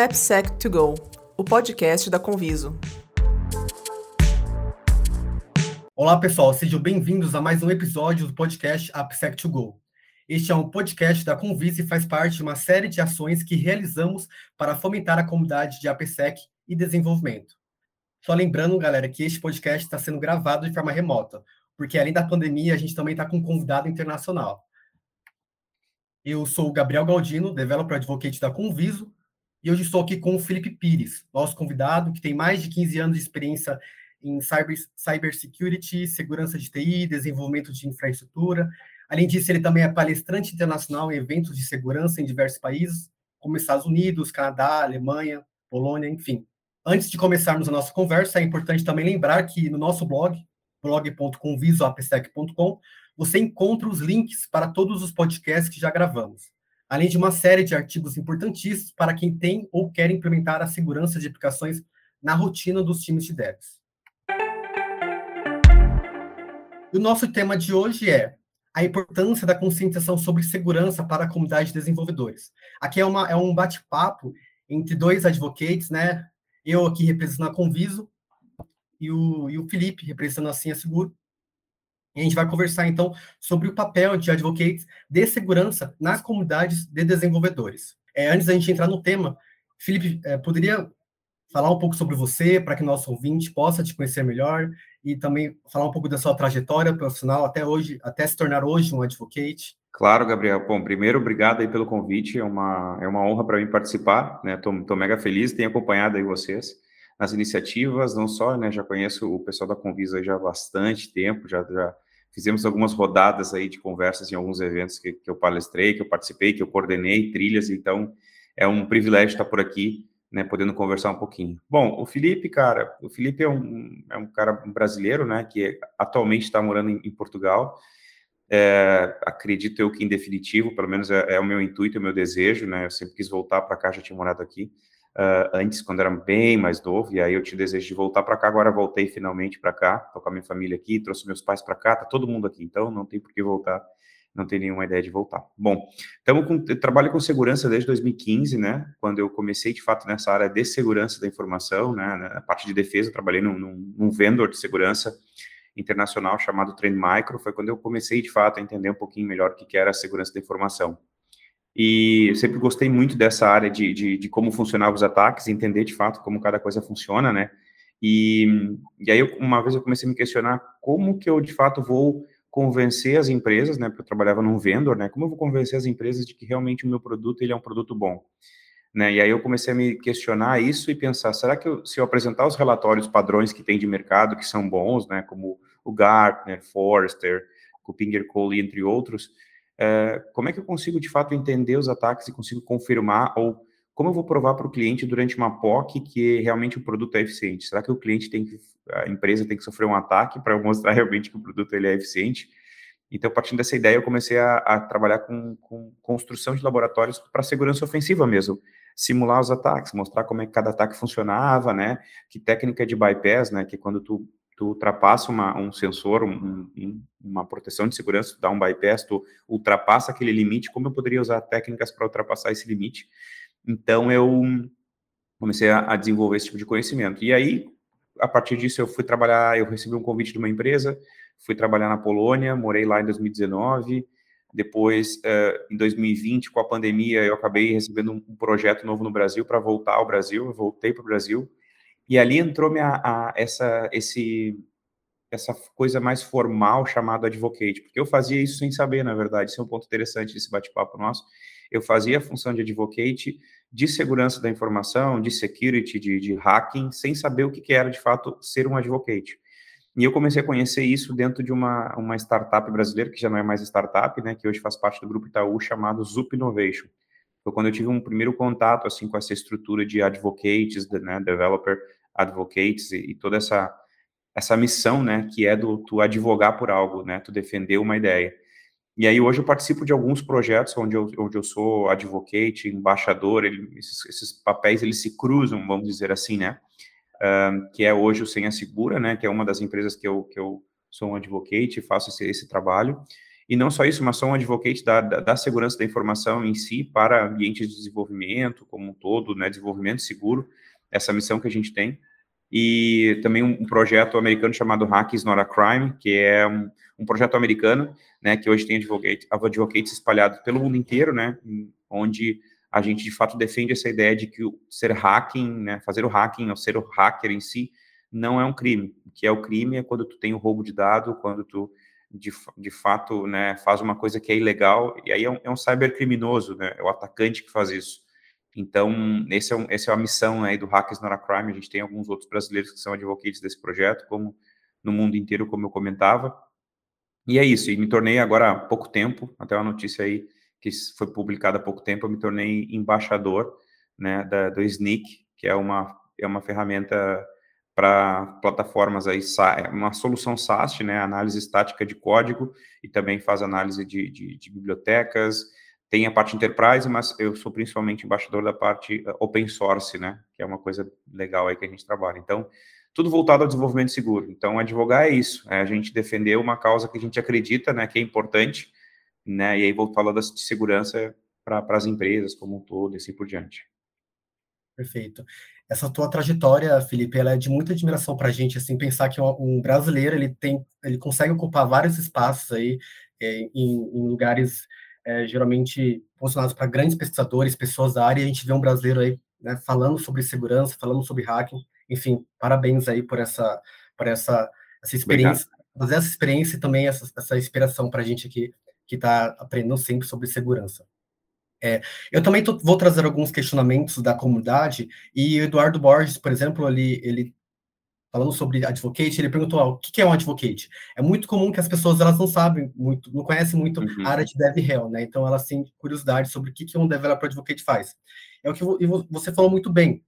AppSec2Go, o podcast da Conviso. Olá, pessoal, sejam bem-vindos a mais um episódio do podcast AppSec2Go. Este é um podcast da Conviso e faz parte de uma série de ações que realizamos para fomentar a comunidade de AppSec e desenvolvimento. Só lembrando, galera, que este podcast está sendo gravado de forma remota, porque além da pandemia, a gente também está com um convidado internacional. Eu sou o Gabriel Galdino, Developer Advocate da Conviso, e hoje estou aqui com o Felipe Pires, nosso convidado, que tem mais de 15 anos de experiência em cyber, cybersecurity, segurança de TI, desenvolvimento de infraestrutura. Além disso, ele também é palestrante internacional em eventos de segurança em diversos países, como Estados Unidos, Canadá, Alemanha, Polônia, enfim. Antes de começarmos a nossa conversa, é importante também lembrar que no nosso blog, blog.convisoapsec.com, você encontra os links para todos os podcasts que já gravamos além de uma série de artigos importantíssimos para quem tem ou quer implementar a segurança de aplicações na rotina dos times de devs. E o nosso tema de hoje é a importância da conscientização sobre segurança para a comunidade de desenvolvedores. Aqui é, uma, é um bate-papo entre dois advocates, né? Eu aqui representando a Conviso e o, e o Felipe representando a Cinha Seguro. E a gente vai conversar, então, sobre o papel de advocates de segurança nas comunidades de desenvolvedores. É, antes da gente entrar no tema, Felipe, é, poderia falar um pouco sobre você, para que nosso ouvinte possa te conhecer melhor, e também falar um pouco da sua trajetória profissional até hoje, até se tornar hoje um advocate? Claro, Gabriel. Bom, primeiro, obrigado aí pelo convite, é uma, é uma honra para mim participar, né, estou mega feliz, tenho acompanhado aí vocês nas iniciativas, não só, né, já conheço o pessoal da Convisa já há bastante tempo, já, já fizemos algumas rodadas aí de conversas em alguns eventos que, que eu palestrei, que eu participei, que eu coordenei, trilhas, então é um privilégio estar por aqui, né, podendo conversar um pouquinho. Bom, o Felipe, cara, o Felipe é um, é um cara brasileiro, né, que atualmente está morando em, em Portugal, é, acredito eu que em definitivo, pelo menos é, é, o meu intuito, é o meu desejo, né, eu sempre quis voltar para cá, já tinha morado aqui, uh, antes, quando era bem mais novo, e aí eu tinha desejo de voltar para cá, agora voltei finalmente para cá, tô com a minha família aqui, trouxe meus pais para cá, tá todo mundo aqui, então não tem por que voltar, não tem nenhuma ideia de voltar. Bom, estamos com, trabalho com segurança desde 2015, né, quando eu comecei, de fato, nessa área de segurança da informação, né, na parte de defesa, trabalhei num, num, num vendor de segurança internacional chamado Trend Micro, foi quando eu comecei, de fato, a entender um pouquinho melhor o que era a segurança da informação. E eu sempre gostei muito dessa área de, de, de, como funcionavam os ataques, entender de fato como cada coisa funciona, né? E, e aí, eu, uma vez eu comecei a me questionar como que eu, de fato, vou convencer as empresas, né? Porque eu trabalhava num vendor, né? Como eu vou convencer as empresas de que realmente o meu produto ele é um produto bom? Né? E aí eu comecei a me questionar isso e pensar, será que eu, se eu apresentar os relatórios padrões que tem de mercado, que são bons, né? Como o Gartner, Forrester, Kupinger Cole, entre outros, é, como é que eu consigo de fato entender os ataques e consigo confirmar ou como eu vou provar para o cliente durante uma POC que realmente o produto é eficiente? Será que o cliente tem que, a empresa tem que sofrer um ataque para mostrar realmente que o produto ele é eficiente? Então, partindo dessa ideia, eu comecei a, a trabalhar com, com, construção de laboratórios para segurança ofensiva mesmo, simular os ataques, mostrar como é que cada ataque funcionava, né? Que técnica de bypass, né? Que é quando tu tu ultrapassa uma, um sensor, um, um, uma proteção de segurança, tu dá um bypass, tu ultrapassa aquele limite, como eu poderia usar técnicas para ultrapassar esse limite? Então, eu comecei a, a, desenvolver esse tipo de conhecimento. E aí, a partir disso, eu fui trabalhar, eu recebi um convite de uma empresa, fui trabalhar na Polônia, morei lá em 2019, depois, uh, em 2020, com a pandemia, eu acabei recebendo um, projeto novo no Brasil para voltar ao Brasil, eu voltei para o Brasil, e ali entrou minha, a, essa, esse, essa coisa mais formal chamada advocate, porque eu fazia isso sem saber, na verdade, isso é um ponto interessante desse bate-papo nosso. Eu fazia a função de advocate de segurança da informação, de security, de, de hacking, sem saber o que, que era de fato ser um advocate. E eu comecei a conhecer isso dentro de uma, uma startup brasileira, que já não é mais startup, né, que hoje faz parte do grupo Itaú, chamado Zup Innovation. Foi quando eu tive um primeiro contato assim com essa estrutura de advocates, né, developer advocates e, e toda essa essa missão, né, que é do tu advogar por algo, né, tu defender uma ideia. E aí hoje eu participo de alguns projetos onde eu, onde eu sou advocate, embaixador, ele, esses, esses, papéis eles se cruzam, vamos dizer assim, né, que é hoje o Senha Segura, né, que é uma das empresas que eu, que eu sou um advocate, faço esse, esse trabalho, e não só isso, mas sou um advocate da, da, da, segurança da informação em si para ambientes de desenvolvimento como um todo, né, desenvolvimento seguro, essa missão que a gente tem, e também um, projeto americano chamado Hack is Not a Crime, que é um, um projeto americano, né, que hoje tem advocate, advocates espalhados pelo mundo inteiro, né, onde a gente de fato defende essa ideia de que o ser hacking, né, fazer o hacking ou ser o hacker em si não é um crime. O que é o crime é quando tu tem o roubo de dado, quando tu de, de fato né, faz uma coisa que é ilegal, e aí é um, é um cybercriminoso, né, é o atacante que faz isso. Então, esse é, um, esse é a missão aí do Hackers Not a Crime, a gente tem alguns outros brasileiros que são advocates desse projeto, como no mundo inteiro, como eu comentava, e é isso, e me tornei agora há pouco tempo, até uma notícia aí que foi publicada há pouco tempo, eu me tornei embaixador né, da, do Sneak, que é uma, é uma ferramenta para plataformas aí, é uma solução SAST, né, análise estática de código, e também faz análise de, de, de, bibliotecas, tem a parte enterprise, mas eu sou principalmente embaixador da parte eh, open source, né, que é uma coisa legal aí que a gente trabalha. Então, tudo voltado ao desenvolvimento seguro. Então, advogar é isso, é a gente defender uma causa que a gente acredita, né, que é importante, né, e aí vou falar de segurança para as empresas como um todo e assim por diante. Perfeito essa tua trajetória, Felipe, ela é de muita admiração para a gente, assim, pensar que um brasileiro, ele tem, ele consegue ocupar vários espaços aí, é, em, em, lugares é, geralmente posicionados para grandes pesquisadores, pessoas da área, e a gente vê um brasileiro aí, né, falando sobre segurança, falando sobre hacking, enfim, parabéns aí por essa, por essa, essa experiência, fazer essa experiência e também essa, essa inspiração para a gente aqui, que está aprendendo sempre sobre segurança. É, eu também tô, vou trazer alguns questionamentos da comunidade, e o Eduardo Borges, por exemplo, ele, ele falando sobre advocate, ele perguntou ah, o que é um advocate. É muito comum que as pessoas elas não sabem muito, não conhecem muito uhum. a área de dev hell, né? Então elas têm curiosidade sobre o que, que um developer advocate faz. É o que você falou muito bem.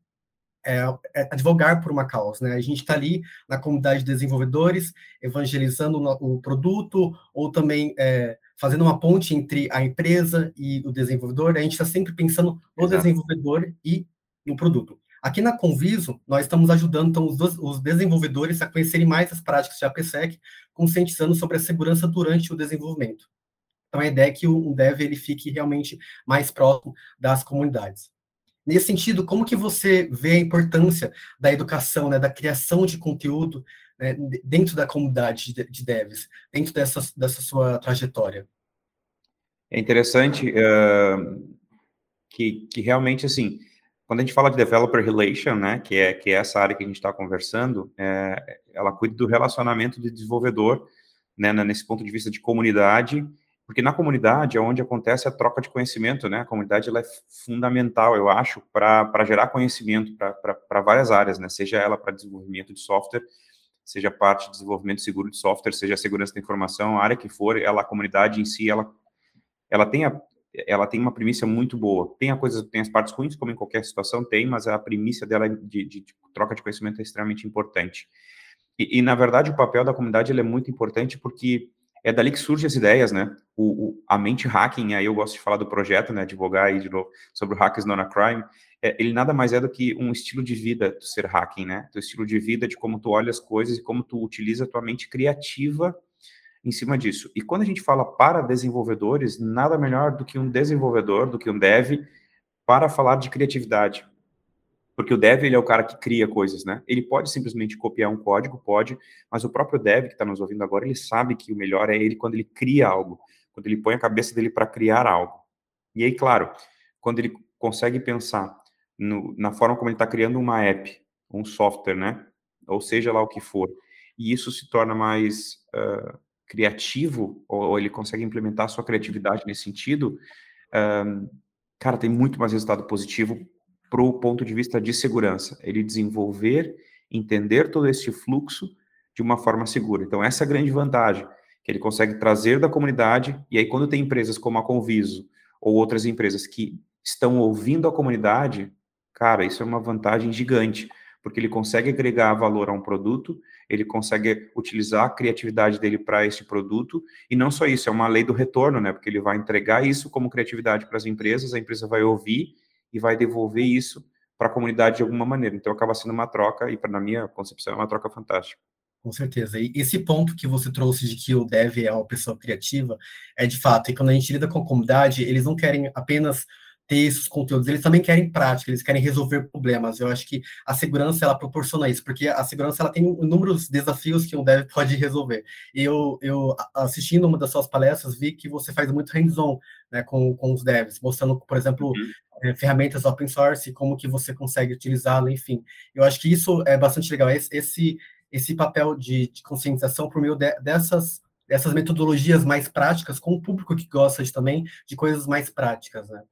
É, é advogar por uma causa, né? A gente está ali na comunidade de desenvolvedores, evangelizando o produto, ou também é, fazendo uma ponte entre a empresa e o desenvolvedor, a gente está sempre pensando no Exato. desenvolvedor e no produto. Aqui na Conviso, nós estamos ajudando então, os, os, desenvolvedores a conhecerem mais as práticas de APSEC, conscientizando sobre a segurança durante o desenvolvimento. Então, a ideia é que o dev ele fique realmente mais próximo das comunidades. Nesse sentido, como que você vê a importância da educação, né, da criação de conteúdo né, dentro da comunidade de, de devs, dentro dessa, dessa sua trajetória? É interessante uh, que, que realmente, assim, quando a gente fala de developer relation, né, que é, que é essa área que a gente está conversando, é, ela cuida do relacionamento do desenvolvedor, né, nesse ponto de vista de comunidade, porque na comunidade é onde acontece a troca de conhecimento, né, a comunidade ela é fundamental, eu acho, para gerar conhecimento para várias áreas, né, seja ela para desenvolvimento de software, seja parte de desenvolvimento seguro de software, seja segurança da informação, a área que for, ela, a comunidade em si, ela, ela tem a, ela tem uma premissa muito boa. Tem a coisa, tem as partes ruins, como em qualquer situação tem, mas a premissa dela de, de, de troca de conhecimento é extremamente importante. E, e, na verdade, o papel da comunidade é muito importante porque é dali que surgem as ideias, né? O, o, a mente hacking, aí eu gosto de falar do projeto, né? Divulgar aí de novo sobre o Hackers Not a Crime, é, ele nada mais é do que um estilo de vida do ser hacking, né? Do estilo de vida de como tu olha as coisas e como tu utiliza a tua mente criativa em cima disso. E quando a gente fala para desenvolvedores, nada melhor do que um desenvolvedor, do que um dev, para falar de criatividade. Porque o dev, ele é o cara que cria coisas, né? Ele pode simplesmente copiar um código, pode, mas o próprio dev que está nos ouvindo agora, ele sabe que o melhor é ele quando ele cria algo, quando ele põe a cabeça dele para criar algo. E aí, claro, quando ele consegue pensar no, na forma como ele está criando uma app, um software, né? Ou seja lá o que for. E isso se torna mais uh, criativo, ou, ou, ele consegue implementar a sua criatividade nesse sentido, uh, cara, tem muito mais resultado positivo para o ponto de vista de segurança. Ele desenvolver, entender todo esse fluxo de uma forma segura. Então, essa é a grande vantagem, que ele consegue trazer da comunidade, e aí quando tem empresas como a Conviso, ou outras empresas que estão ouvindo a comunidade, Cara, isso é uma vantagem gigante, porque ele consegue agregar valor a um produto, ele consegue utilizar a criatividade dele para esse produto, e não só isso, é uma lei do retorno, né? Porque ele vai entregar isso como criatividade para as empresas, a empresa vai ouvir e vai devolver isso para a comunidade de alguma maneira. Então acaba sendo uma troca, e na minha concepção é uma troca fantástica. Com certeza. E esse ponto que você trouxe de que o dev é uma pessoa criativa, é de fato, e quando a gente lida com a comunidade, eles não querem apenas textos, conteúdos, eles também querem prática, eles querem resolver problemas. Eu acho que a segurança ela proporciona isso, porque a segurança ela tem inúmeros desafios que um dev pode resolver. E eu, eu assistindo uma das suas palestras vi que você faz muito hands-on né, com, com os devs, mostrando, por exemplo, uhum. é, ferramentas open source, como que você consegue utilizá-la, enfim. Eu acho que isso é bastante legal. Esse, esse, esse papel de, de conscientização por meio de, dessas dessas metodologias mais práticas com o público que gosta de, também de coisas mais práticas, né?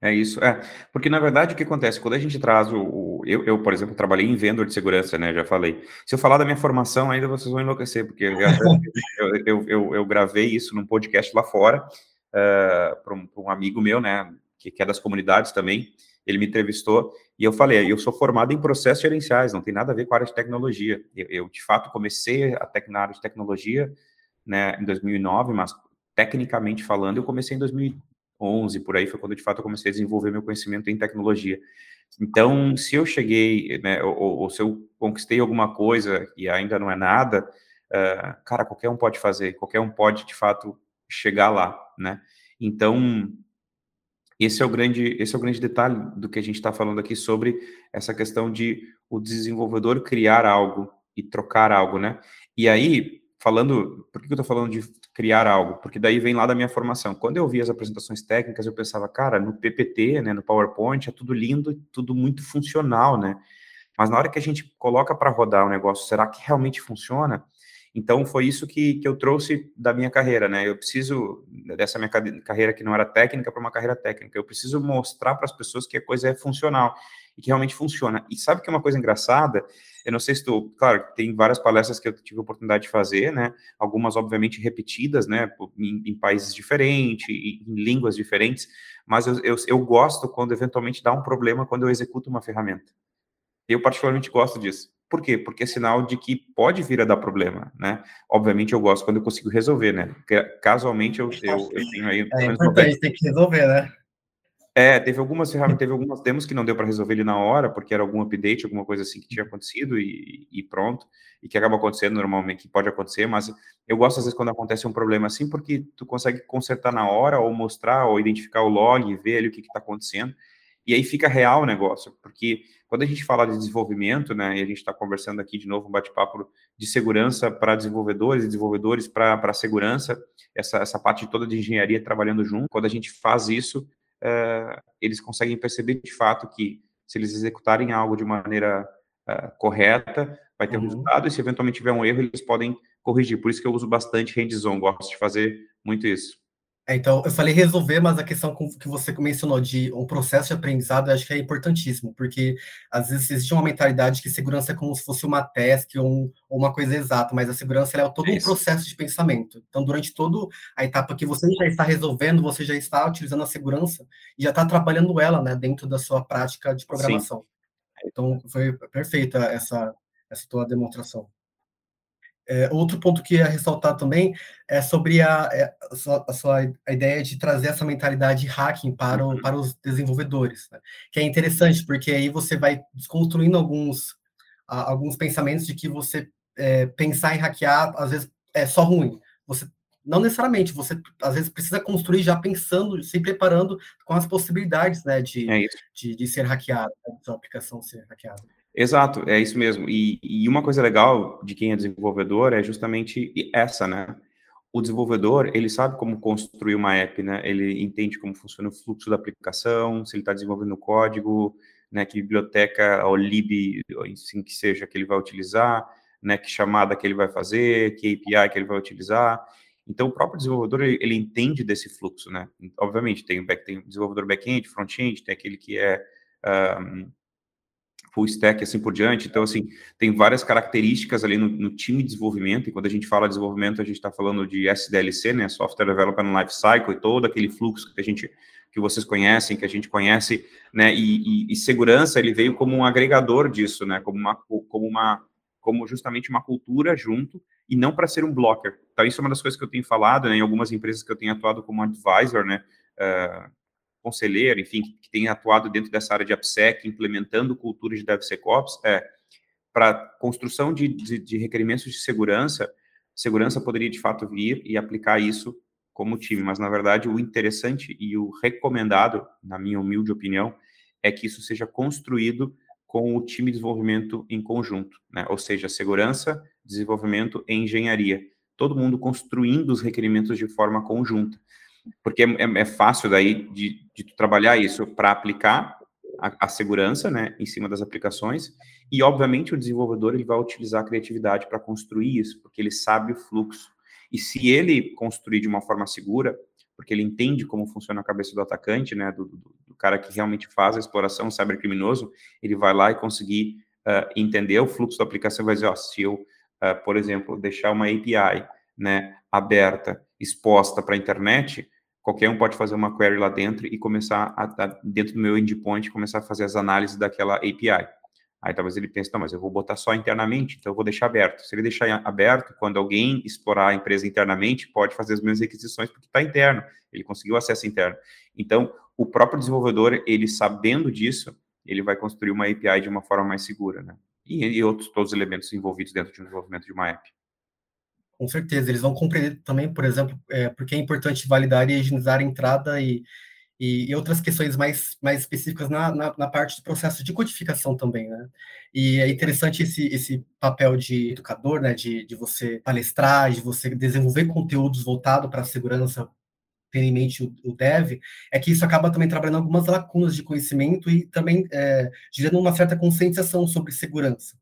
É isso, é. Porque, na verdade, o que acontece? Quando a gente traz o. o eu, eu, por exemplo, trabalhei em vendedor de segurança, né? Já falei. Se eu falar da minha formação, ainda vocês vão enlouquecer, porque eu, eu, eu, eu gravei isso num podcast lá fora, uh, eh, para um, um, amigo meu, né? Que, que é das comunidades também. Ele me entrevistou e eu falei: eu sou formado em processos gerenciais, não tem nada a ver com a área de tecnologia. Eu, eu de fato, comecei a na área de tecnologia né, em 2009, mas tecnicamente falando, eu comecei em 2000 11, por aí foi quando de fato eu comecei a desenvolver meu conhecimento em tecnologia. Então, se eu cheguei, né, ou, ou se eu conquistei alguma coisa e ainda não é nada, uh, cara, qualquer um pode fazer, qualquer um pode de fato chegar lá, né? Então, esse é o grande, esse é o grande detalhe do que a gente está falando aqui sobre essa questão de o desenvolvedor criar algo e trocar algo, né? E aí, falando, por que eu estou falando de criar algo? Porque daí vem lá da minha formação. Quando eu vi as apresentações técnicas, eu pensava, cara, no PPT, né, no PowerPoint, é tudo lindo, tudo muito funcional, né? Mas na hora que a gente coloca para rodar o negócio, será que realmente funciona? Então foi isso que, que eu trouxe da minha carreira, né? Eu preciso dessa minha carreira que não era técnica para uma carreira técnica. Eu preciso mostrar para as pessoas que a coisa é funcional e que realmente funciona. E sabe que é uma coisa engraçada? Eu não sei se tu, claro, tem várias palestras que eu tive a oportunidade de fazer, né? Algumas, obviamente, repetidas, né? Em, em países diferentes, em, em línguas diferentes, mas eu, eu, eu gosto quando eventualmente dá um problema quando eu executo uma ferramenta. Eu, particularmente, gosto disso. Por quê? Porque é sinal de que pode vir a dar problema, né? Obviamente eu gosto quando eu consigo resolver, né? Porque casualmente eu, eu, eu tenho aí... É importante, tem que resolver, né? É, teve algumas ferramentas, teve algumas demos que não deu para resolver ele na hora, porque era algum update, alguma coisa assim que tinha acontecido e, e, pronto, e que acaba acontecendo normalmente, que pode acontecer, mas eu gosto às vezes quando acontece um problema assim, porque tu consegue consertar na hora, ou mostrar, ou identificar o log, ver ali o que está acontecendo, e aí fica real o negócio, porque quando a gente fala de desenvolvimento, né, e a gente está conversando aqui de novo um bate-papo de segurança para desenvolvedores e desenvolvedores para segurança, essa, essa parte toda de engenharia trabalhando junto, quando a gente faz isso, uh, eles conseguem perceber de fato que se eles executarem algo de maneira uh, correta, vai ter uhum. um resultado, e se eventualmente tiver um erro, eles podem corrigir. Por isso que eu uso bastante hands-on, gosto de fazer muito isso. É, então, eu falei resolver, mas a questão que você mencionou de um processo de aprendizado, eu acho que é importantíssimo, porque às vezes existe uma mentalidade que segurança é como se fosse uma task ou, um, ou uma coisa exata, mas a segurança é todo um processo de pensamento. Então, durante toda a etapa que você já está resolvendo, você já está utilizando a segurança e já está trabalhando ela né, dentro da sua prática de programação. Sim. Então, foi perfeita essa, essa tua demonstração. É, outro ponto que ia ressaltar também é sobre a, é, a, sua, a, sua, a ideia de trazer essa mentalidade hacking para, o, uhum. para os desenvolvedores, né? que é interessante, porque aí você vai desconstruindo alguns, a, alguns pensamentos de que você é, pensar em hackear, às vezes, é só ruim. Você não necessariamente, você às vezes precisa construir já pensando, se preparando com as possibilidades né, de, é de, de, ser hackeado, né, de sua aplicação ser hackeada. Exato, é isso mesmo. E, e, uma coisa legal de quem é desenvolvedor é justamente essa, né? O desenvolvedor, ele sabe como construir uma app, né? Ele entende como funciona o fluxo da aplicação, se ele está desenvolvendo código, né? Que biblioteca ou lib, assim que seja, que ele vai utilizar, né? Que chamada que ele vai fazer, que API que ele vai utilizar. Então, o próprio desenvolvedor, ele, ele entende desse fluxo, né? Obviamente, tem, back, tem desenvolvedor back-end, front-end, tem aquele que é... Um, full stack assim por diante. Então, assim, tem várias características ali no, no time de desenvolvimento, e quando a gente fala de desenvolvimento, a gente está falando de SDLC, né, Software Development Life Cycle, e todo aquele fluxo que a gente, que vocês conhecem, que a gente conhece, né, e, e, e segurança, ele veio como um agregador disso, né, como uma, como uma, como justamente uma cultura junto, e não para ser um blocker. Então, isso é uma das coisas que eu tenho falado, né, em algumas empresas que eu tenho atuado como advisor, né, uh, conselheiro, enfim, que, tem atuado dentro dessa área de AppSec, implementando culturas de DevSecOps, é para construção de, de, de requerimentos de segurança, segurança poderia de fato vir e aplicar isso como time, mas na verdade o interessante e o recomendado, na minha humilde opinião, é que isso seja construído com o time de desenvolvimento em conjunto, né? ou seja, segurança, desenvolvimento e engenharia, todo mundo construindo os requerimentos de forma conjunta, porque é, é, é fácil daí de, de trabalhar isso para aplicar a, a, segurança, né, em cima das aplicações, e obviamente o desenvolvedor ele vai utilizar a criatividade para construir isso, porque ele sabe o fluxo. E se ele construir de uma forma segura, porque ele entende como funciona a cabeça do atacante, né, do, do, do cara que realmente faz a exploração, cybercriminoso, ele vai lá e conseguir uh, entender o fluxo da aplicação vai dizer, ó, se eu, uh, por exemplo, deixar uma API, né, aberta, exposta para a internet, qualquer um pode fazer uma query lá dentro e começar, a, a, dentro do meu endpoint, começar a fazer as análises daquela API. Aí talvez ele pense, não, mas eu vou botar só internamente, então eu vou deixar aberto. Se ele deixar aberto, quando alguém explorar a empresa internamente, pode fazer as mesmas requisições porque está interno, ele conseguiu acesso interno. Então, o próprio desenvolvedor, ele sabendo disso, ele vai construir uma API de uma forma mais segura, né? E, e outros todos os elementos envolvidos dentro de um desenvolvimento de uma app. Com certeza, eles vão compreender também, por exemplo, é, porque é importante validar e higienizar a entrada e e, outras questões mais, mais específicas na, na, na, parte do processo de codificação também, né? E é interessante esse, esse papel de educador, né? De, de você palestrar, de você desenvolver conteúdos voltados para a segurança, tendo em mente o, o, dev, é que isso acaba também trabalhando algumas lacunas de conhecimento e também é, gerando uma certa conscientização sobre segurança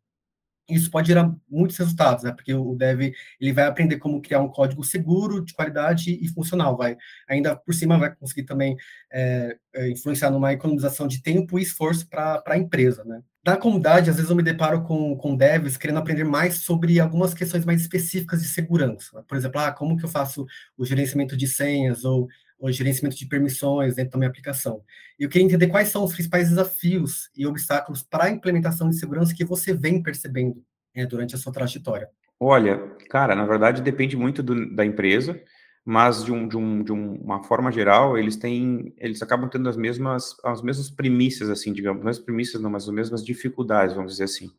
isso pode gerar muitos resultados, né? Porque o dev ele vai aprender como criar um código seguro, de qualidade e funcional, vai ainda por cima vai conseguir também é, é influenciar numa economização de tempo e esforço para a empresa, né? Na comunidade, às vezes eu me deparo com, com devs querendo aprender mais sobre algumas questões mais específicas de segurança. Por exemplo, ah, como que eu faço o gerenciamento de senhas ou o gerenciamento de permissões dentro da minha aplicação. E eu queria entender quais são os principais desafios e obstáculos para a implementação de segurança que você vem percebendo né, durante a sua trajetória. Olha, cara, na verdade depende muito do, da empresa, mas de, um, de, um, de uma forma geral, eles têm, eles acabam tendo as mesmas, as mesmas premissas, assim, digamos, as premissas não, mas as mesmas dificuldades, vamos dizer assim.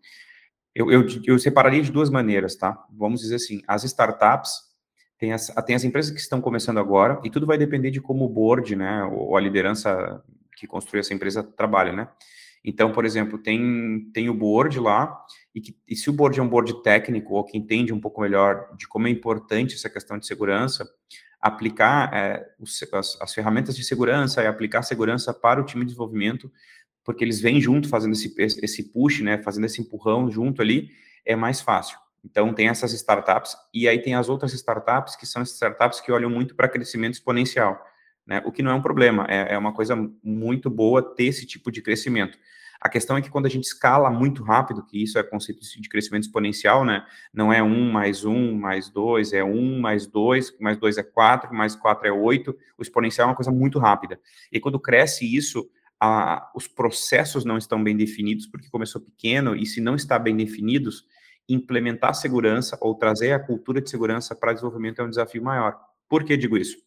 Eu, eu, eu separaria de duas maneiras, tá? Vamos dizer assim, as startups, tem as, tem as empresas que estão começando agora, e tudo vai depender de como o board, né, ou a liderança que construiu essa empresa trabalha, né? Então, por exemplo, tem, tem o board lá, e, que, e se o board é um board técnico, ou que entende um pouco melhor de como é importante essa questão de segurança, aplicar é, os, as, as, ferramentas de segurança e aplicar segurança para o time de desenvolvimento, porque eles vêm junto fazendo esse, esse push, né, fazendo esse empurrão junto ali, é mais fácil. Então, tem essas startups, e aí tem as outras startups, que são startups que olham muito para crescimento exponencial, né? O que não é um problema, é, é uma coisa muito boa ter esse tipo de crescimento. A questão é que quando a gente escala muito rápido, que isso é conceito de crescimento exponencial, né? Não é um mais um mais dois, é um mais dois, mais dois é quatro, mais quatro é oito. O exponencial é uma coisa muito rápida. E quando cresce isso, a, os processos não estão bem definidos, porque começou pequeno, e se não está bem definidos, implementar segurança ou trazer a cultura de segurança para desenvolvimento é um desafio maior. Por que digo isso?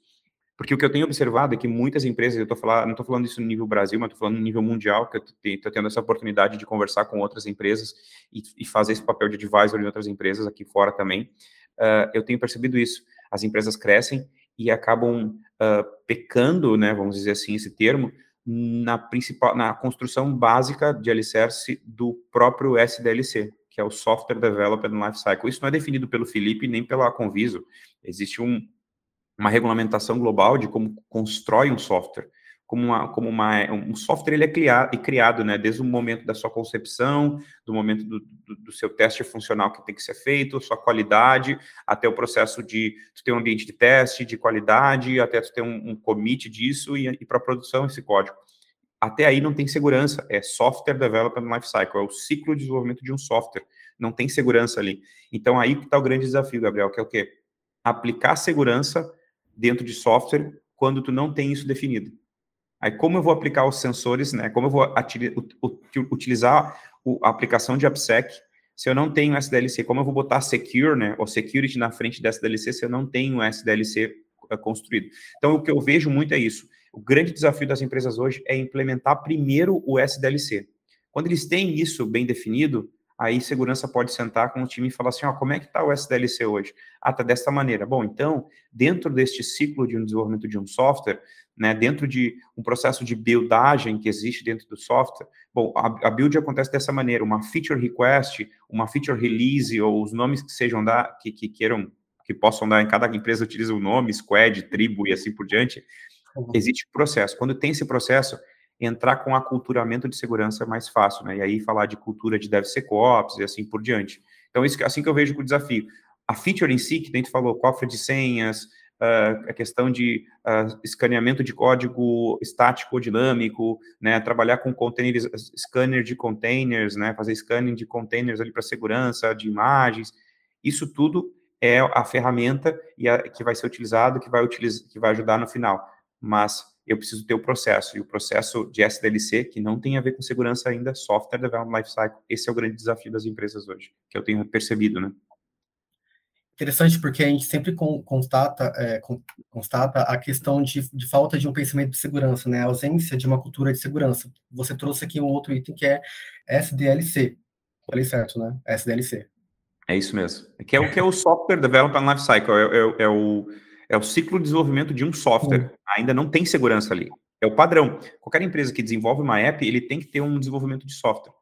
Porque o que eu tenho observado é que muitas empresas, eu tô falando, não estou falando isso no nível Brasil, mas estou falando no nível mundial, que eu estou tendo essa oportunidade de conversar com outras empresas e, e, fazer esse papel de advisor em outras empresas aqui fora também. Uh, eu tenho percebido isso. As empresas crescem e acabam uh, pecando, né, vamos dizer assim, esse termo, na principal, na construção básica de alicerce do próprio SDLC, que é o Software Development Lifecycle. Isso não é definido pelo Felipe nem pela Conviso. Existe um, uma regulamentação global de como constrói um software. Como, uma, como uma, um software ele é criado, criado né, desde o momento da sua concepção, do momento do, do, do, seu teste funcional que tem que ser feito, sua qualidade, até o processo de tu ter um ambiente de teste, de qualidade, até tu ter um, um commit disso e, e para produção esse código até aí não tem segurança, é software development lifecycle, é o ciclo de desenvolvimento de um software, não tem segurança ali. Então aí que está o grande desafio, Gabriel, que é o quê? Aplicar segurança dentro de software quando tu não tem isso definido. Aí como eu vou aplicar os sensores, né? Como eu vou utilizar a aplicação de AppSec se eu não tenho SDLC? Como eu vou botar secure, né? Ou security na frente da SDLC se eu não tenho SDLC eh, construído? Então o que eu vejo muito é isso o grande desafio das empresas hoje é implementar primeiro o SDLC. Quando eles têm isso bem definido, aí segurança pode sentar com o time e falar assim, ó, como é que está o SDLC hoje? Ah, está desta maneira. Bom, então, dentro deste ciclo de um desenvolvimento de um software, né, dentro de um processo de buildagem que existe dentro do software, bom, a, a build acontece dessa maneira, uma feature request, uma feature release, ou os nomes que sejam da, que, que queiram, que possam dar, em cada empresa utiliza o nome, squad, tribo e assim por diante. Existe processo. Quando tem esse processo, entrar com aculturamento de segurança é mais fácil, né? E aí falar de cultura de DevSecOps e assim por diante. Então, isso, assim que eu vejo o desafio. A feature em si, que gente falou, cofre de senhas, uh, a questão de uh, escaneamento de código estático ou dinâmico, né? Trabalhar com containers, scanner de containers, né? Fazer scanning de containers ali para segurança, de imagens. Isso tudo é a ferramenta e a, que vai ser utilizado, que vai, utilizar, que vai ajudar no final. Mas eu preciso ter o processo. E o processo de SDLC, que não tem a ver com segurança ainda, Software Development Lifecycle, esse é o grande desafio das empresas hoje, que eu tenho percebido, né? Interessante, porque a gente sempre constata, é, constata a questão de, de, falta de um pensamento de segurança, né? A ausência de uma cultura de segurança. Você trouxe aqui um outro item que é SDLC. Falei certo, né? SDLC. É isso mesmo. Que é o que é o Software Development Lifecycle, é, é, é o é o ciclo de desenvolvimento de um software. Ainda não tem segurança ali. É o padrão. Qualquer empresa que desenvolve uma app, ele tem que ter um desenvolvimento de software.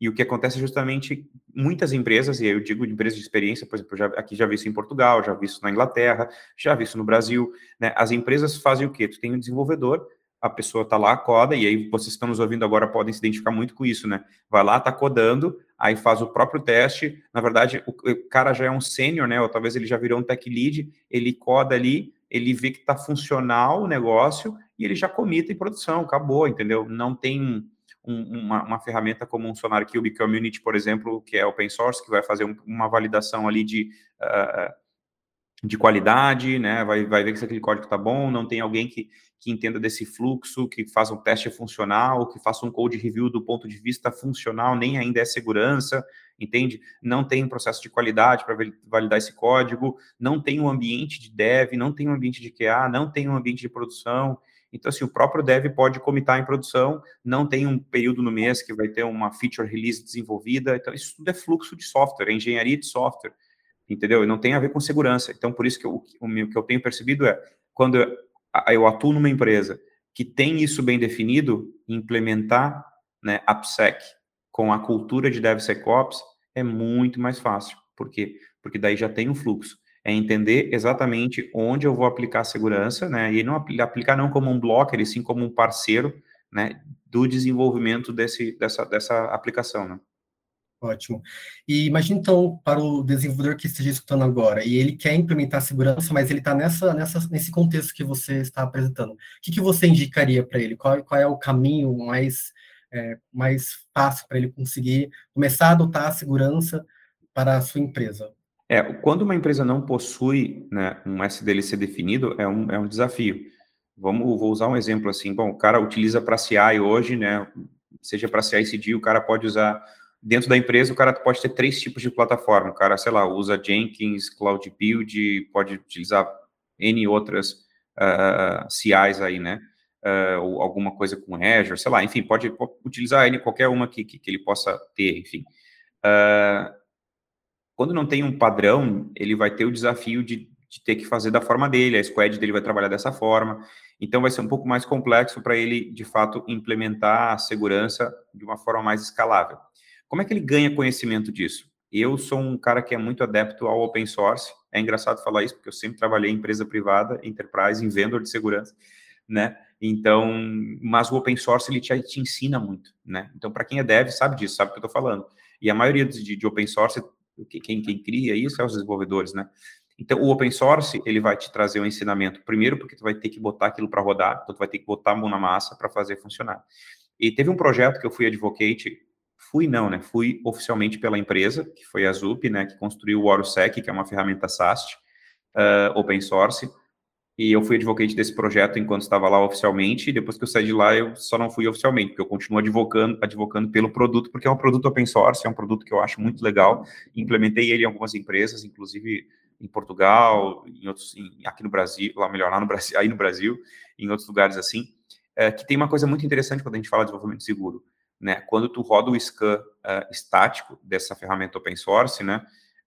E o que acontece é justamente muitas empresas, e eu digo de empresas de experiência, por exemplo, já, aqui já vi isso em Portugal, já vi isso na Inglaterra, já vi isso no Brasil, né? As empresas fazem o quê? Tu tem um desenvolvedor, a pessoa está lá, coda, e aí vocês que estão nos ouvindo agora podem se identificar muito com isso, né? Vai lá, está codando, aí faz o próprio teste. Na verdade, o, cara já é um sênior, né? Ou talvez ele já virou um tech lead, ele coda ali, ele vê que está funcional o negócio e ele já comita em produção, acabou, entendeu? Não tem um, uma, uma, ferramenta como um Sonar Cube Community, por exemplo, que é open source, que vai fazer um, uma validação ali de. Uh, de qualidade, né? Vai, vai ver se aquele código está bom, não tem alguém que, que entenda desse fluxo, que faça um teste funcional, que faça um code review do ponto de vista funcional, nem ainda é segurança, entende? Não tem processo de qualidade para validar esse código, não tem um ambiente de dev, não tem um ambiente de QA, não tem um ambiente de produção. Então, assim, o próprio dev pode comitar em produção, não tem um período no mês que vai ter uma feature release desenvolvida. Então, isso tudo é fluxo de software, é engenharia de software entendeu? E não tem a ver com segurança. Então, por isso que eu, o que eu tenho percebido é, quando eu, atuo numa empresa que tem isso bem definido, implementar né, AppSec com a cultura de DevSecOps é muito mais fácil. Por quê? Porque daí já tem um fluxo. É entender exatamente onde eu vou aplicar a segurança, né? E não aplicar não como um blocker, e sim como um parceiro, né? Do desenvolvimento desse, dessa, dessa aplicação, né? Ótimo. E imagine então para o desenvolvedor que esteja escutando agora e ele quer implementar segurança, mas ele está nessa, nessa, nesse contexto que você está apresentando. O que, que você indicaria para ele? Qual, qual é o caminho mais, é, mais fácil para ele conseguir começar a adotar a segurança para a sua empresa? É, quando uma empresa não possui né, um SDLC definido, é um, é um desafio. Vamos, vou usar um exemplo assim. Bom, o cara utiliza para CI hoje, né? Seja para CI/CD, o cara pode usar dentro da empresa o cara pode ter três tipos de plataforma. O cara, sei lá, usa Jenkins, Cloud Build, pode utilizar N outras uh, CIs aí, né? Uh, ou alguma coisa com Azure, sei lá, enfim, pode, pode utilizar N, qualquer uma que, que, que ele possa ter, enfim. Uh, quando não tem um padrão, ele vai ter o desafio de, de ter que fazer da forma dele, a squad dele vai trabalhar dessa forma, então vai ser um pouco mais complexo para ele, de fato, implementar a segurança de uma forma mais escalável. Como é que ele ganha conhecimento disso? Eu sou um cara que é muito adepto ao open source. É engraçado falar isso, porque eu sempre trabalhei em empresa privada, enterprise, em vendedor de segurança, né? Então, mas o open source ele te, te ensina muito, né? Então, para quem é dev, sabe disso, sabe o que eu estou falando. E a maioria de, de open source, quem, quem cria isso é os desenvolvedores, né? Então, o open source, ele vai te trazer um ensinamento. Primeiro, porque tu vai ter que botar aquilo para rodar, então tu vai ter que botar a mão na massa para fazer funcionar. E teve um projeto que eu fui advocate Fui não, né? Fui oficialmente pela empresa, que foi a Zup, né? Que construiu o OroSec, que é uma ferramenta SAST, uh, open source. E eu fui advocate desse projeto enquanto estava lá oficialmente, depois que eu saí de lá, eu só não fui oficialmente, porque eu continuo advocando, advocando pelo produto, porque é um produto open source, é um produto que eu acho muito legal. Implementei ele em algumas empresas, inclusive em Portugal, em outros, em, aqui no Brasil, lá melhor, lá no Brasil, aí no Brasil, em outros lugares assim, é, que tem uma coisa muito interessante quando a gente fala de desenvolvimento seguro né, quando tu roda o scan uh, estático dessa ferramenta open source, né,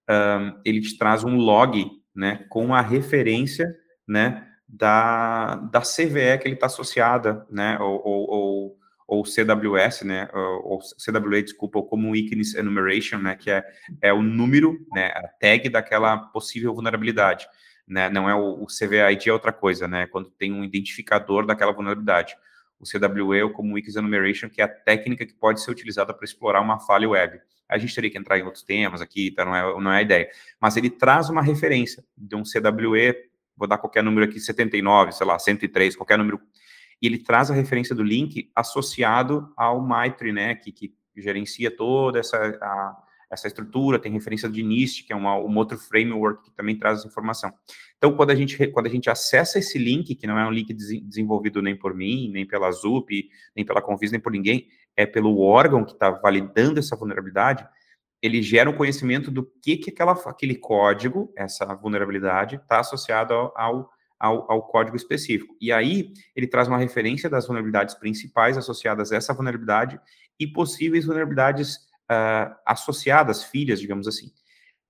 um, ele te traz um log, né, com a referência, né, da, da CVE que ele está associada, né, ou, ou, ou, ou, CWS, né, ou, CWE, desculpa, ou como Weakness Enumeration, né, que é, é o número, né, a tag daquela possível vulnerabilidade, né, não é o, o CVID é outra coisa, né, quando tem um identificador daquela vulnerabilidade. O CWE, como Weakness Enumeration, que é a técnica que pode ser utilizada para explorar uma falha web. A gente teria que entrar em outros temas aqui, tá, não, é, não é a ideia. Mas ele traz uma referência de um CWE vou dar qualquer número aqui, 79, sei lá, 103, qualquer número, e ele traz a referência do link associado ao Maitre, né, que, que gerencia toda essa, a, essa estrutura, tem referência de NIST, que é uma, um outro framework que também traz essa informação. Então, quando a gente, quando a gente acessa esse link, que não é um link desenvolvido nem por mim, nem pela ZUP, nem pela Convis, nem por ninguém, é pelo órgão que está validando essa vulnerabilidade, ele gera um conhecimento do que, que aquela, aquele código, essa vulnerabilidade, está associado ao, ao, ao, código específico. E aí, ele traz uma referência das vulnerabilidades principais associadas a essa vulnerabilidade e possíveis vulnerabilidades uh, associadas, filhas, digamos assim.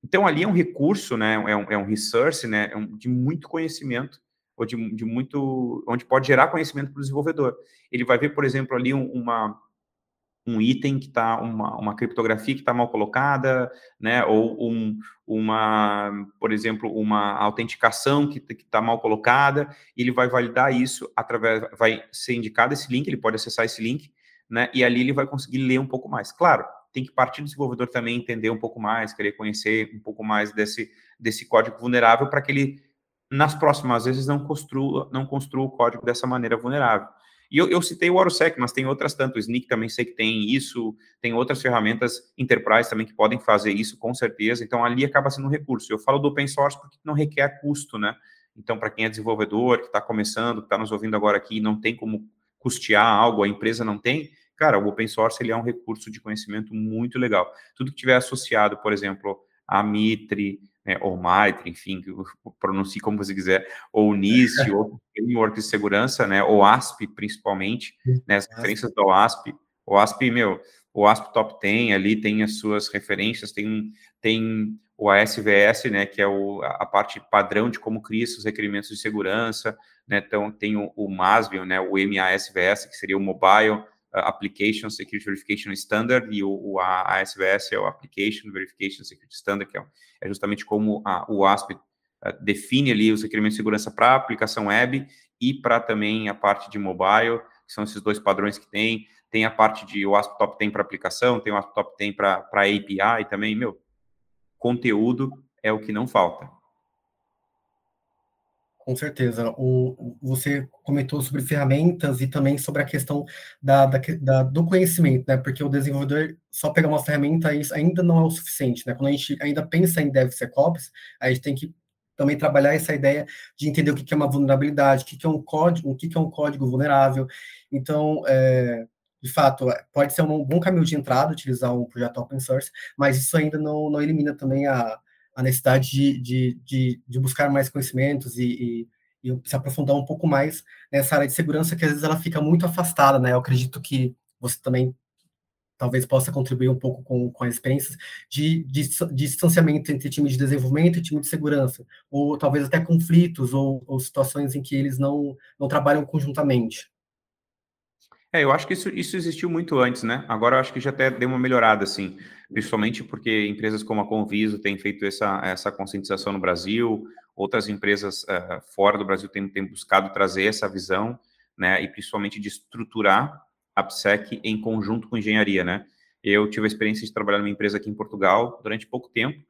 Então, ali é um recurso, né, é um, é um resource, né, é um, de muito conhecimento, ou de, de muito, onde pode gerar conhecimento para o desenvolvedor. Ele vai ver, por exemplo, ali uma, um item que está, uma, uma criptografia que está mal colocada, né, ou um, uma, por exemplo, uma autenticação que está mal colocada, ele vai validar isso através, vai ser indicado esse link, ele pode acessar esse link, né, e ali ele vai conseguir ler um pouco mais. Claro, tem que partir do desenvolvedor também entender um pouco mais, querer conhecer um pouco mais desse, desse código vulnerável para que ele, nas próximas vezes, não construa, não construa o código dessa maneira vulnerável. E eu, eu citei o OroSec, mas tem outras tanto. O Sneak também sei que tem isso, tem outras ferramentas enterprise também que podem fazer isso, com certeza. Então, ali acaba sendo um recurso. Eu falo do open source porque não requer custo, né? Então, para quem é desenvolvedor, que está começando, que está nos ouvindo agora aqui, não tem como custear algo, a empresa não tem, cara, o open source ele é um recurso de conhecimento muito legal. Tudo que tiver associado, por exemplo, a Mitre, né, ou Mitre, enfim, pronuncie como você quiser, ou NIST, ou framework de segurança, né, ou ASP principalmente, né, as referências do ASP, o ASP, meu, o ASP Top 10 ali tem as suas referências, tem, tem o ASVS, né, que é o, a parte padrão de como cria esses requerimentos de segurança, né, então tem o, o né, o MASVS, que seria o Mobile Application Security Verification Standard e o, o ASVS é o Application Verification Security Standard, que é, é justamente como a, o ASP uh, define ali os requerimentos de segurança para a aplicação web e para também a parte de mobile, que são esses dois padrões que tem. Tem a parte de o ASP Top 10 para aplicação, tem o ASP Top 10 para API também, meu, conteúdo é o que não falta. Com certeza. O, você comentou sobre ferramentas e também sobre a questão da, da, da, do conhecimento, né? Porque o desenvolvedor só pegar uma ferramenta isso ainda não é o suficiente, né? Quando a gente ainda pensa em DevSecOps, a gente tem que também trabalhar essa ideia de entender o que é uma vulnerabilidade, o que é um código, o que é um código vulnerável. Então, é, de fato, pode ser um bom caminho de entrada utilizar um projeto open source, mas isso ainda não, não elimina também a, a necessidade de, de, de, de buscar mais conhecimentos e, e, e, se aprofundar um pouco mais nessa área de segurança, que às vezes ela fica muito afastada, né? Eu acredito que você também talvez possa contribuir um pouco com, com as experiências de, de, de, distanciamento entre time de desenvolvimento e time de segurança, ou talvez até conflitos ou, ou situações em que eles não, não trabalham conjuntamente. É, eu acho que isso, isso existiu muito antes, né? Agora eu acho que já até deu uma melhorada, assim, principalmente porque empresas como a Conviso têm feito essa, essa conscientização no Brasil, outras empresas uh, fora do Brasil têm, têm buscado trazer essa visão, né? E principalmente de estruturar a PSEC em conjunto com engenharia, né? Eu tive a experiência de trabalhar numa empresa aqui em Portugal durante pouco tempo,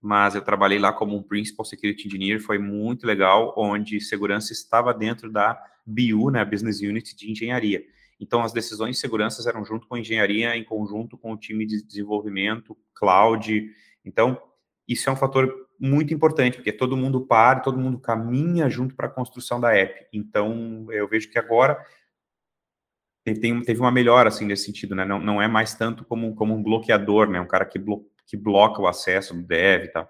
mas eu trabalhei lá como um Principal Security Engineer, foi muito legal, onde segurança estava dentro da BU, né, Business Unit de engenharia. Então, as decisões de segurança eram junto com a engenharia, em conjunto com o time de desenvolvimento, cloud. Então, isso é um fator muito importante, porque todo mundo para, todo mundo caminha junto para a construção da app. Então, eu vejo que agora tem, teve uma melhora, assim, nesse sentido, né? Não, não é mais tanto como, como um bloqueador, né? Um cara que, blo, que bloca o acesso do dev e tal.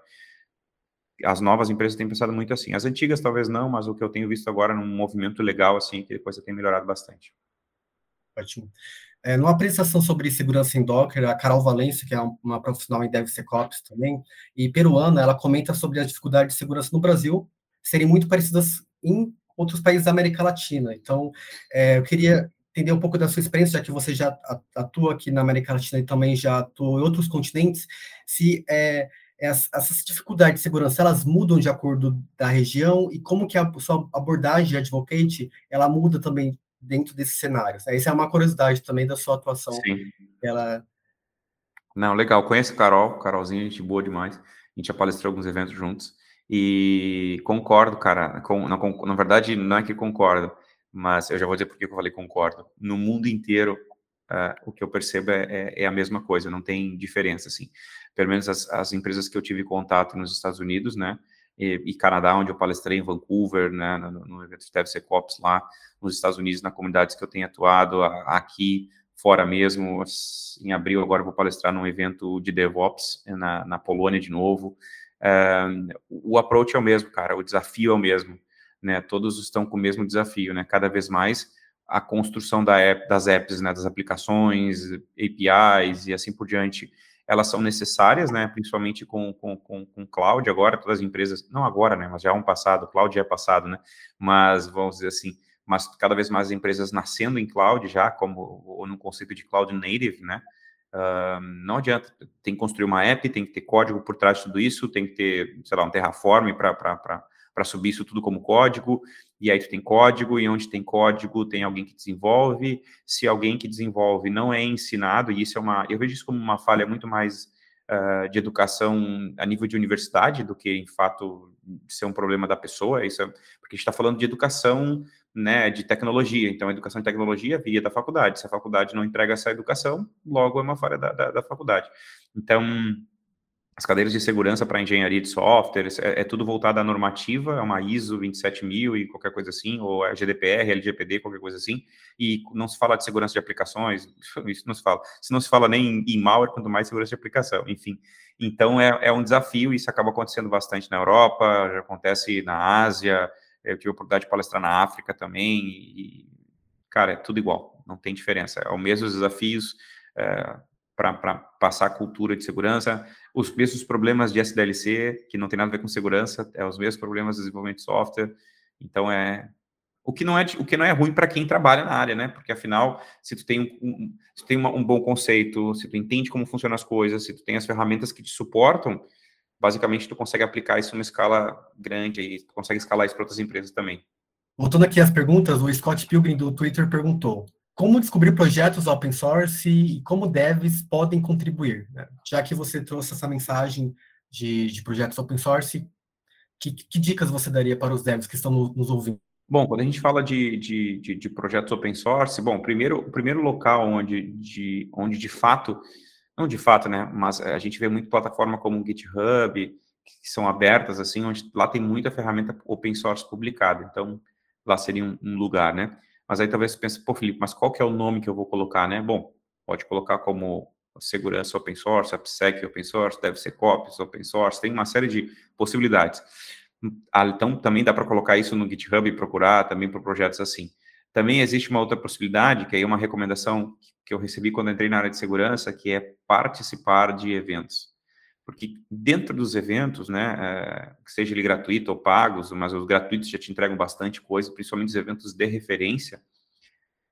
As novas empresas têm pensado muito assim. As antigas talvez não, mas o que eu tenho visto agora num movimento legal, assim, que depois tem melhorado bastante. Ótimo. É, numa apresentação sobre segurança em Docker, a Carol Valência, que é uma profissional em DevSecOps também, e peruana, ela comenta sobre as dificuldades de segurança no Brasil serem muito parecidas em outros países da América Latina. Então, é, eu queria entender um pouco da sua experiência, já que você já atua aqui na América Latina e também já atuou em outros continentes, se é, essas dificuldades de segurança, elas mudam de acordo da região e como que a sua abordagem de advocate, ela muda também dentro desses cenários. Essa é uma curiosidade também da sua atuação. Sim. Ela... Não, legal. Conheço Carol, Carolzinha, gente boa demais. A gente já palestrou alguns eventos juntos. E concordo, cara. Com, na, na verdade, não é que concordo, mas eu já vou dizer por que eu falei concordo. No mundo inteiro, uh, o que eu percebo é, é, é, a mesma coisa, não tem diferença, assim. Pelo menos as, as empresas que eu tive contato nos Estados Unidos, né, e, e, Canadá, onde eu palestrei em Vancouver, né, no, no evento de DevSecOps lá, nos Estados Unidos, na comunidades que eu tenho atuado, aqui, fora mesmo, em abril agora vou palestrar num evento de DevOps na, na Polônia de novo. o approach é o mesmo, cara, o desafio é o mesmo, né, todos estão com o mesmo desafio, né, cada vez mais a construção da app, das apps, né, das aplicações, APIs e assim por diante, elas são necessárias, né, principalmente com, com, com, com cloud, agora todas as empresas, não agora, né, mas já é um passado, cloud é passado, né, mas vamos dizer assim, mas cada vez mais empresas nascendo em cloud já, como ou no conceito de cloud native, né, uh, não adianta, tem que construir uma app, tem que ter código por trás de tudo isso, tem que ter, sei lá, um Terraform para subir isso tudo como código, e aí tu tem código, e onde tem código tem alguém que desenvolve. Se alguém que desenvolve não é ensinado, e isso é uma, eu vejo isso como uma falha muito mais uh, de educação a nível de universidade do que, em fato, ser um problema da pessoa. Isso é, porque a gente está falando de educação, né, de tecnologia. Então, a educação de tecnologia via da faculdade. Se a faculdade não entrega essa educação, logo é uma falha da, da, da faculdade. Então as cadeiras de segurança para engenharia de software, é, é, tudo voltado à normativa, é uma ISO 27000 e qualquer coisa assim, ou é GDPR, LGPD, qualquer coisa assim, e não se fala de segurança de aplicações, isso não se fala. Se não se fala nem em malware, quanto mais segurança de aplicação, enfim. Então, é, é um desafio, isso acaba acontecendo bastante na Europa, já acontece na Ásia, eu tive a oportunidade de palestrar na África também, e, cara, é tudo igual, não tem diferença, é o mesmo desafios, é, para passar cultura de segurança, os mesmos problemas de SDLC, que não tem nada a ver com segurança, é os mesmos problemas de desenvolvimento de software. Então é o que não é o que não é ruim para quem trabalha na área, né? Porque afinal, se tu tem um, um se tu tem uma, um bom conceito, se tu entende como funcionam as coisas, se tu tem as ferramentas que te suportam, basicamente tu consegue aplicar isso numa escala grande e tu consegue escalar isso para outras empresas também. Voltando aqui às perguntas, o Scott Pilgrim do Twitter perguntou: como descobrir projetos open source e como devs podem contribuir? Né? Já que você trouxe essa mensagem de, de projetos open source, que, que, dicas você daria para os devs que estão nos ouvindo? Bom, quando a gente fala de, de, de, de projetos open source, bom, primeiro, o primeiro local onde de, onde de fato, não de fato, né, mas a gente vê muito plataforma como GitHub, que são abertas, assim, onde lá tem muita ferramenta open source publicada, então lá seria um, um lugar, né. Mas aí talvez você pense, pô, Felipe, mas qual que é o nome que eu vou colocar, né? Bom, pode colocar como segurança open source, AppSec open source, copies open source, tem uma série de possibilidades. Ah, então, também dá para colocar isso no GitHub e procurar também por projetos assim. Também existe uma outra possibilidade, que aí é uma recomendação que eu recebi quando entrei na área de segurança, que é participar de eventos. Porque dentro dos eventos, né, é, seja ele gratuito ou pagos, mas os gratuitos já te entregam bastante coisa, principalmente os eventos de referência,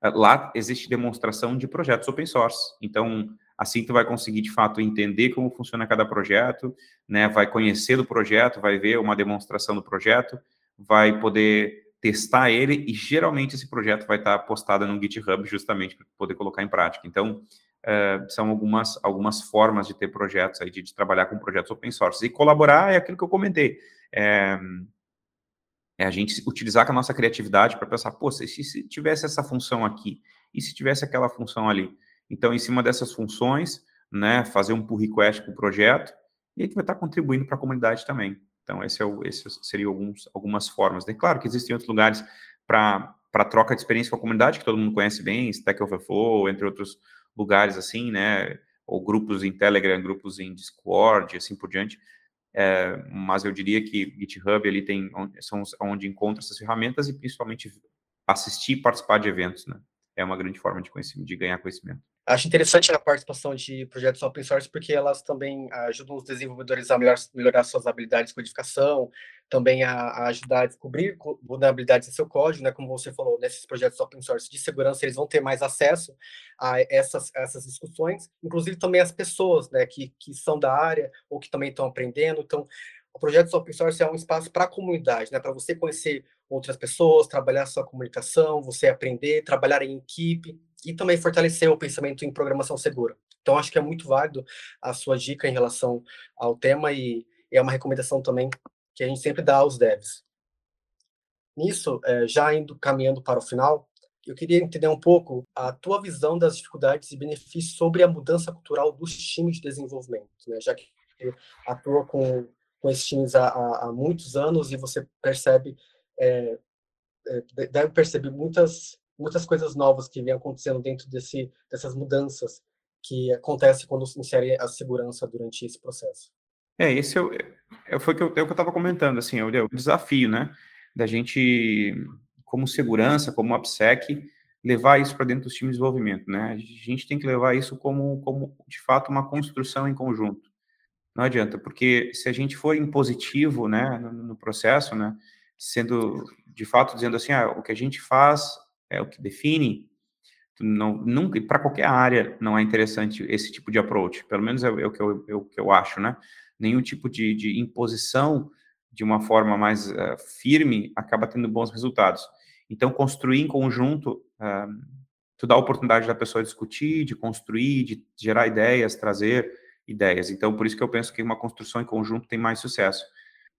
é, lá existe demonstração de projetos open source. Então, assim tu vai conseguir, de fato, entender como funciona cada projeto, né, vai conhecer do projeto, vai ver uma demonstração do projeto, vai poder testar ele e geralmente esse projeto vai estar postado no GitHub justamente para poder colocar em prática. Então, uh, são algumas, algumas formas de ter projetos aí, de, de, trabalhar com projetos open source. E colaborar é aquilo que eu comentei. É, é a gente utilizar a nossa criatividade para pensar, pô, se, se tivesse essa função aqui, e se tivesse aquela função ali? Então, em cima dessas funções, né, fazer um pull request para o projeto, e a gente vai estar contribuindo para a comunidade também. Então, esse, é o, esse seria alguns, algumas formas. É claro que existem outros lugares para troca de experiência com a comunidade, que todo mundo conhece bem, Stack Overflow, entre outros lugares assim, né? Ou grupos em Telegram, grupos em Discord, assim por diante. É, mas eu diria que GitHub ali tem são onde encontra essas ferramentas e principalmente assistir e participar de eventos, né? é uma grande forma de, de ganhar conhecimento. Acho interessante a participação de projetos open source, porque elas também ajudam os desenvolvedores a melhor, melhorar suas habilidades de codificação, também a, a, ajudar a descobrir vulnerabilidades em seu código, né? Como você falou, nesses projetos open source de segurança, eles vão ter mais acesso a essas, essas discussões, inclusive também as pessoas, né? Que, que são da área ou que também estão aprendendo. Então, o projeto open source é um espaço para a comunidade, né? Para você conhecer outras pessoas, trabalhar sua comunicação, você aprender, trabalhar em equipe e também fortalecer o pensamento em programação segura. Então, acho que é muito válido a sua dica em relação ao tema e é uma recomendação também que a gente sempre dá aos devs. Nisso, é, já indo caminhando para o final, eu queria entender um pouco a tua visão das dificuldades e benefícios sobre a mudança cultural dos times de desenvolvimento, né? já que atua com, com esses times há, há, muitos anos e você percebe, é, deve perceber muitas muitas coisas novas que vêm acontecendo dentro desse, dessas mudanças que acontecem quando se insere a segurança durante esse processo. É, esse é, é, foi que eu, é eu estava comentando, assim, o, é o desafio, né, da gente, como segurança, como AppSec, levar isso para dentro dos times de desenvolvimento, né, a gente tem que levar isso como, como, de fato, uma construção em conjunto. Não adianta, porque se a gente for impositivo, né, no, no processo, né, sendo, de fato, dizendo assim, ah, o que a gente faz é o que define, não, nunca, para qualquer área, não é interessante esse tipo de approach, pelo menos é, é o, que eu, é que eu acho, né? Nenhum tipo de, de imposição de uma forma mais uh, firme acaba tendo bons resultados. Então, construir em conjunto, uh, tu dá a oportunidade da pessoa discutir, de construir, de gerar ideias, trazer ideias. Então, por isso que eu penso que uma construção em conjunto tem mais sucesso.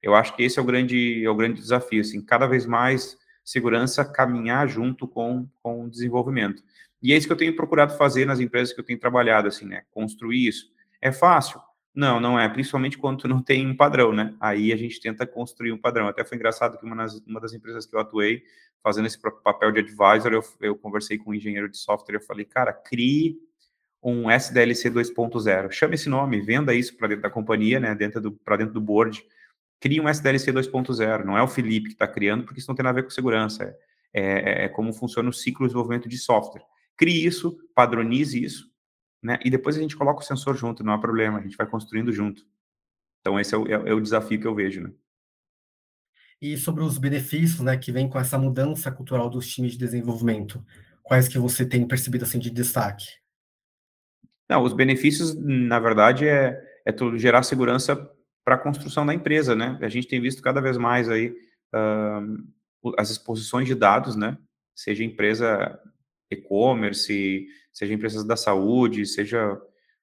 Eu acho que esse é o grande, é o grande desafio, assim, cada vez mais segurança caminhar junto com, com o desenvolvimento. E é isso que eu tenho procurado fazer nas empresas que eu tenho trabalhado, assim, né? Construir isso. É fácil? Não, não é, principalmente quando não tem um padrão, né? Aí a gente tenta construir um padrão. Até foi engraçado que uma, nas, uma das empresas que eu atuei, fazendo esse papel de advisor, eu, eu conversei com um engenheiro de software, eu falei, cara, crie um SDLC 2.0. Chame esse nome, venda isso para dentro da companhia, né? Dentro do, para dentro do board cria um SDLC 2.0. Não é o Felipe que está criando, porque isso não tem nada a ver com segurança. É, é, é, como funciona o ciclo de desenvolvimento de software. Crie isso, padronize isso, né? E depois a gente coloca o sensor junto, não há problema, a gente vai construindo junto. Então, esse é o, é, é o desafio que eu vejo, né? E sobre os benefícios, né, que vem com essa mudança cultural dos times de desenvolvimento, quais que você tem percebido assim de destaque? Não, os benefícios, na verdade, é, é gerar segurança para a construção da empresa, né? A gente tem visto cada vez mais aí uh, as exposições de dados, né? Seja empresa e-commerce, seja empresas da saúde, seja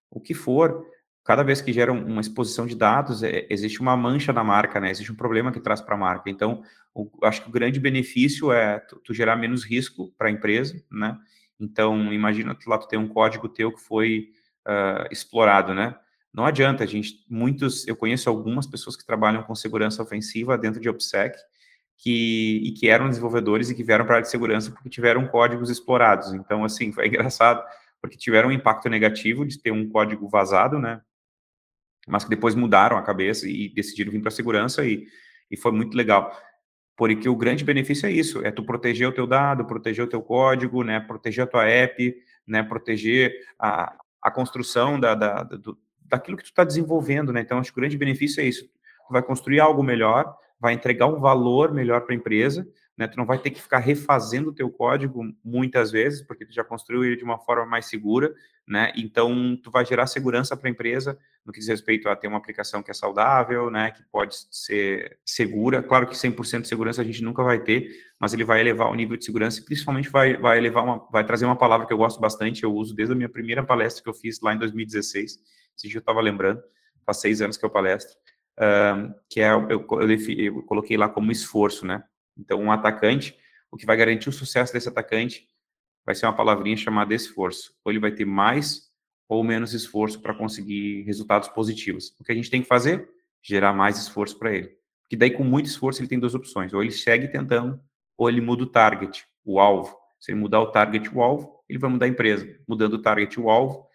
o que for, cada vez que gera uma exposição de dados, é, existe uma mancha na marca, né? Existe um problema que traz para a marca. Então, o, acho que o grande benefício é tu, tu gerar menos risco para a empresa, né? Então, imagina que lá tu tem um código teu que foi uh, explorado, né? Não adianta, a gente, muitos, eu conheço algumas pessoas que trabalham com segurança ofensiva dentro de OPSEC, que, e que eram desenvolvedores e que vieram para a área de segurança porque tiveram códigos explorados. Então, assim, foi engraçado, porque tiveram um impacto negativo de ter um código vazado, né? Mas que depois mudaram a cabeça e decidiram vir para a segurança e, e foi muito legal. Porque o grande benefício é isso, é tu proteger o teu dado, proteger o teu código, né? Proteger a tua app, né? Proteger a, a construção da, da, do, daquilo que tu está desenvolvendo, né? Então, acho que o grande benefício é isso. Tu vai construir algo melhor, vai entregar um valor melhor para a empresa, né? Tu não vai ter que ficar refazendo o teu código muitas vezes, porque tu já construiu ele de uma forma mais segura, né? Então, tu vai gerar segurança para a empresa no que diz respeito a ter uma aplicação que é saudável, né? Que pode ser segura. Claro que 100% de segurança a gente nunca vai ter, mas ele vai elevar o nível de segurança e principalmente vai, vai elevar uma, vai trazer uma palavra que eu gosto bastante, eu uso desde a minha primeira palestra que eu fiz lá em 2016, esse dia eu estava lembrando, faz seis anos que eu palestro, que é, eu, eu, eu, coloquei lá como esforço, né? Então, um atacante, o que vai garantir o sucesso desse atacante vai ser uma palavrinha chamada esforço. Ou ele vai ter mais ou menos esforço para conseguir resultados positivos. O que a gente tem que fazer? Gerar mais esforço para ele. Que daí, com muito esforço, ele tem duas opções. Ou ele segue tentando, ou ele muda o target, o alvo. Se ele mudar o target, o alvo, ele vai mudar a empresa. Mudando o target, o alvo,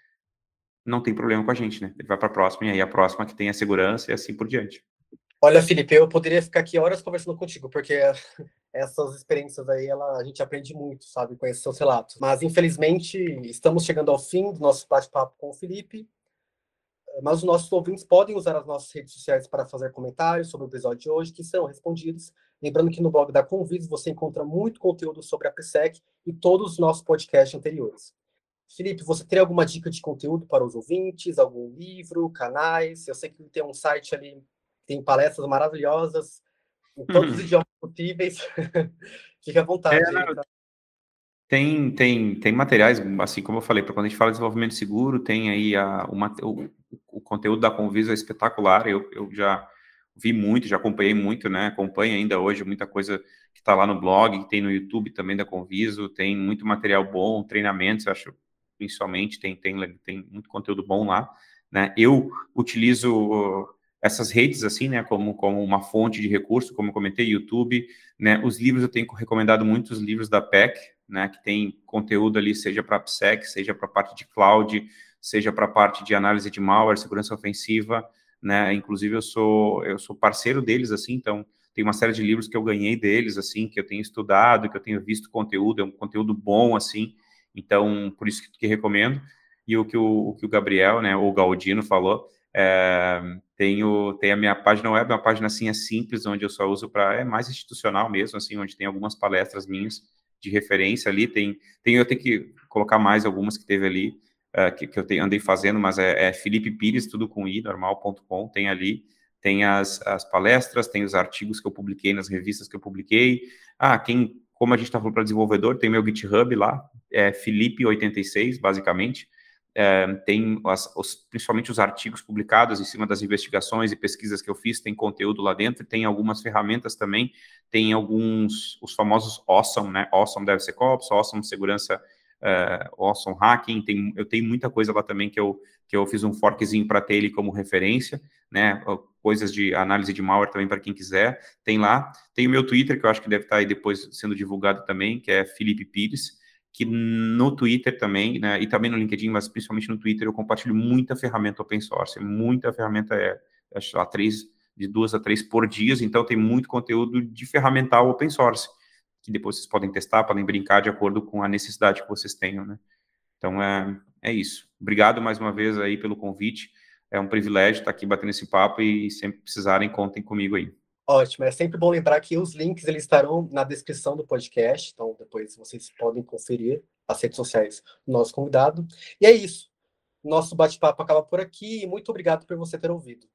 não tem problema com a gente, né? Ele vai para a próxima, e aí a próxima que tem a segurança e assim por diante. Olha, Felipe, eu poderia ficar aqui horas conversando contigo, porque essas experiências aí, ela, a gente aprende muito, sabe, com esses seus relatos. Mas, infelizmente, estamos chegando ao fim do nosso bate-papo com o Felipe. Mas os nossos ouvintes podem usar as nossas redes sociais para fazer comentários sobre o episódio de hoje, que serão respondidos. Lembrando que no blog da Convidos você encontra muito conteúdo sobre a PSEC e todos os nossos podcasts anteriores. Felipe, você teria alguma dica de conteúdo para os ouvintes? Algum livro, canais? Eu sei que tem um site ali tem palestras maravilhosas em todos uhum. os idiomas possíveis. Fique à vontade. É, tá? Tem, tem, tem materiais, assim como eu falei, para quando a gente fala de desenvolvimento seguro, tem aí a, uma, o, o conteúdo da Convisa é espetacular, eu, eu já vi muito, já acompanhei muito, né, acompanho ainda hoje muita coisa que está lá no blog, que tem no YouTube também da Conviso, tem muito material bom, treinamentos, acho, principalmente, tem, tem, tem muito conteúdo bom lá, né, eu utilizo essas redes assim, né, como, como uma fonte de recurso, como comentei, YouTube, né, os livros eu tenho recomendado muitos livros da PEC, né, que tem conteúdo ali, seja para PSEC, seja para a parte de cloud, seja para a parte de análise de malware, segurança ofensiva, né, inclusive eu sou, eu sou parceiro deles, assim, então tem uma série de livros que eu ganhei deles, assim, que eu tenho estudado, que eu tenho visto conteúdo, é um conteúdo bom, assim, então, por isso que, que recomendo, e o que o, o que o Gabriel, né, ou o Galdino falou, é, tenho, tem a minha página web, uma página assim é simples, onde eu só uso para é mais institucional mesmo, assim, onde tem algumas palestras minhas de referência ali. Tem, tem eu tenho que colocar mais algumas que teve ali, uh, que, que eu andei fazendo, mas é, é, Felipe Pires, tudo com i, normal.com, tem ali. Tem as, as palestras, tem os artigos que eu publiquei nas revistas que eu publiquei. Ah, quem, como a gente está falando para desenvolvedor, tem meu GitHub lá, é Felipe86, basicamente. É, tem as, os, principalmente os artigos publicados em cima das investigações e pesquisas que eu fiz, tem conteúdo lá dentro, tem algumas ferramentas também, tem alguns, os famosos Awesome, né, Awesome DevSecOps, Awesome Segurança, uh, Awesome Hacking, tem, eu tenho muita coisa lá também que eu, que eu fiz um forkzinho para ter ele como referência, né, coisas de análise de malware também para quem quiser, tem lá, tem o meu Twitter, que eu acho que deve estar aí depois sendo divulgado também, que é Felipe Pires, que no Twitter também, né, e também no LinkedIn, mas principalmente no Twitter, eu compartilho muita ferramenta open source, muita ferramenta, é, acho lá, três, de duas a três por dia, então tem muito conteúdo de ferramental open source, que depois vocês podem testar, podem brincar de acordo com a necessidade que vocês tenham, né. Então, é, é isso. Obrigado mais uma vez aí pelo convite, é um privilégio estar aqui batendo esse papo e sempre precisarem, contem comigo aí. Ótimo, é sempre bom lembrar que os links eles estarão na descrição do podcast, então depois vocês podem conferir as redes sociais do nosso convidado. E é isso. Nosso bate-papo acaba por aqui muito obrigado por você ter ouvido.